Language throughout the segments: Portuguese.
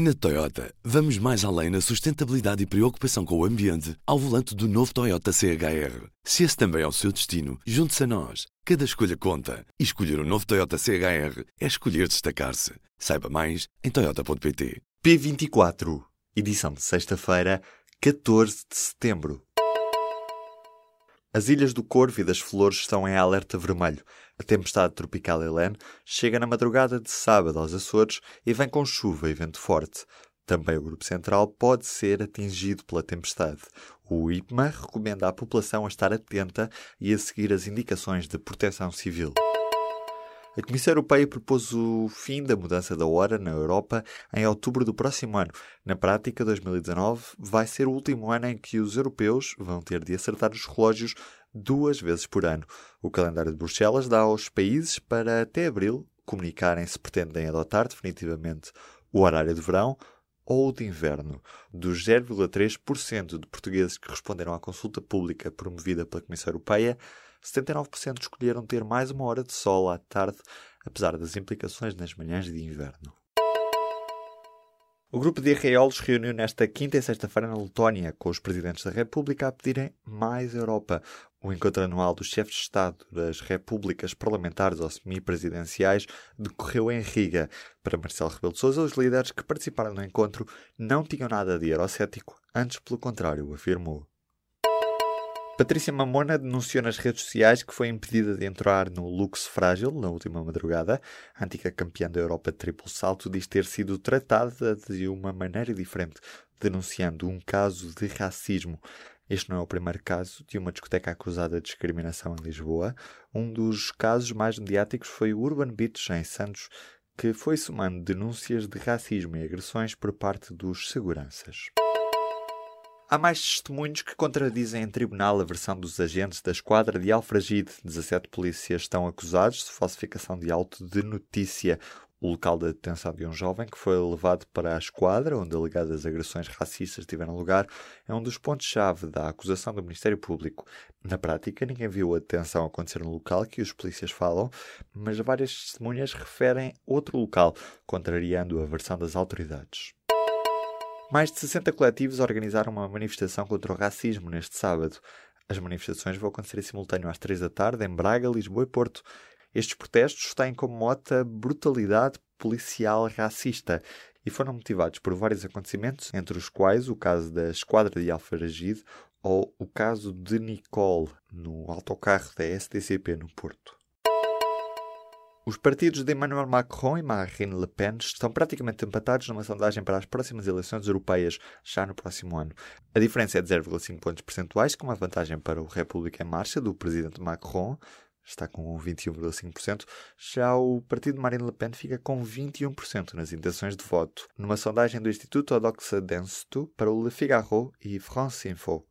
Na Toyota, vamos mais além na sustentabilidade e preocupação com o ambiente ao volante do novo Toyota CHR. Se esse também é o seu destino, junte-se a nós. Cada escolha conta. E escolher o um novo Toyota CHR é escolher destacar-se. Saiba mais em Toyota.pt. P24, edição de sexta-feira, 14 de setembro. As Ilhas do Corvo e das Flores estão em alerta vermelho. A tempestade tropical Helene chega na madrugada de sábado aos Açores e vem com chuva e vento forte. Também o Grupo Central pode ser atingido pela tempestade. O IPMA recomenda à população a estar atenta e a seguir as indicações de proteção civil. A Comissão Europeia propôs o fim da mudança da hora na Europa em outubro do próximo ano. Na prática, 2019 vai ser o último ano em que os europeus vão ter de acertar os relógios duas vezes por ano. O calendário de Bruxelas dá aos países para até abril comunicarem se pretendem adotar definitivamente o horário de verão ou de inverno. Dos 0,3% de portugueses que responderam à consulta pública promovida pela Comissão Europeia, 79% escolheram ter mais uma hora de sol à tarde, apesar das implicações nas manhãs de inverno. O grupo de arraiolos reuniu nesta quinta e sexta-feira na Letónia, com os presidentes da República a pedirem mais Europa. O encontro anual dos chefes de Estado das repúblicas parlamentares ou semipresidenciais decorreu em Riga. Para Marcelo Rebelo de Sousa, os líderes que participaram no encontro não tinham nada de eurocético, antes pelo contrário, afirmou. Patrícia Mamona denunciou nas redes sociais que foi impedida de entrar no Lux Frágil na última madrugada. A antiga campeã da Europa de triplo salto diz ter sido tratada de uma maneira diferente, denunciando um caso de racismo. Este não é o primeiro caso de uma discoteca acusada de discriminação em Lisboa. Um dos casos mais mediáticos foi o Urban Beach, em Santos, que foi somando denúncias de racismo e agressões por parte dos seguranças. Há mais testemunhos que contradizem em tribunal a versão dos agentes da esquadra de Alfragide. 17 polícias estão acusados de falsificação de auto de notícia. O local da detenção de um jovem que foi levado para a esquadra, onde alegadas agressões racistas tiveram lugar, é um dos pontos-chave da acusação do Ministério Público. Na prática, ninguém viu a detenção acontecer no local que os polícias falam, mas várias testemunhas referem outro local, contrariando a versão das autoridades. Mais de 60 coletivos organizaram uma manifestação contra o racismo neste sábado. As manifestações vão acontecer em simultâneo às 3 da tarde em Braga, Lisboa e Porto. Estes protestos têm como mota brutalidade policial racista e foram motivados por vários acontecimentos, entre os quais o caso da Esquadra de Alfaragide ou o caso de Nicole no autocarro da STCP no Porto. Os partidos de Emmanuel Macron e Marine Le Pen estão praticamente empatados numa sondagem para as próximas eleições europeias, já no próximo ano. A diferença é de 0,5 pontos percentuais, com uma vantagem para o República em Marcha do presidente Macron, está com 21,5%. Já o partido de Marine Le Pen fica com 21% nas intenções de voto, numa sondagem do Instituto Odoxa Denstu para o Le Figaro e France Info.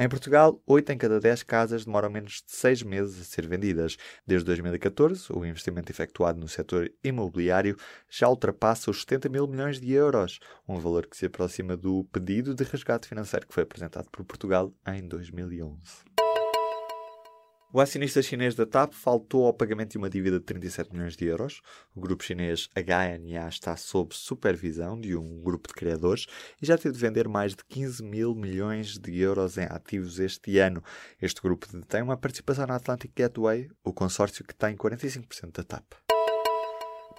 Em Portugal, 8 em cada 10 casas demoram menos de 6 meses a ser vendidas. Desde 2014, o investimento efetuado no setor imobiliário já ultrapassa os 70 mil milhões de euros, um valor que se aproxima do pedido de resgate financeiro que foi apresentado por Portugal em 2011. O acionista chinês da TAP faltou ao pagamento de uma dívida de 37 milhões de euros. O grupo chinês HNA está sob supervisão de um grupo de criadores e já teve de vender mais de 15 mil milhões de euros em ativos este ano. Este grupo detém uma participação na Atlantic Gateway, o consórcio que tem 45% da TAP.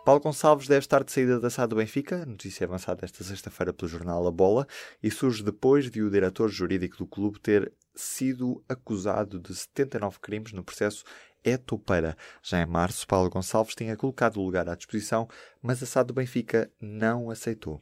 Paulo Gonçalves deve estar de saída da SAD do Benfica, notícia avançada esta sexta-feira pelo jornal A Bola, e surge depois de o diretor jurídico do clube ter sido acusado de 79 crimes no processo Etopeira. Já em março, Paulo Gonçalves tinha colocado o lugar à disposição, mas a SAD do Benfica não aceitou.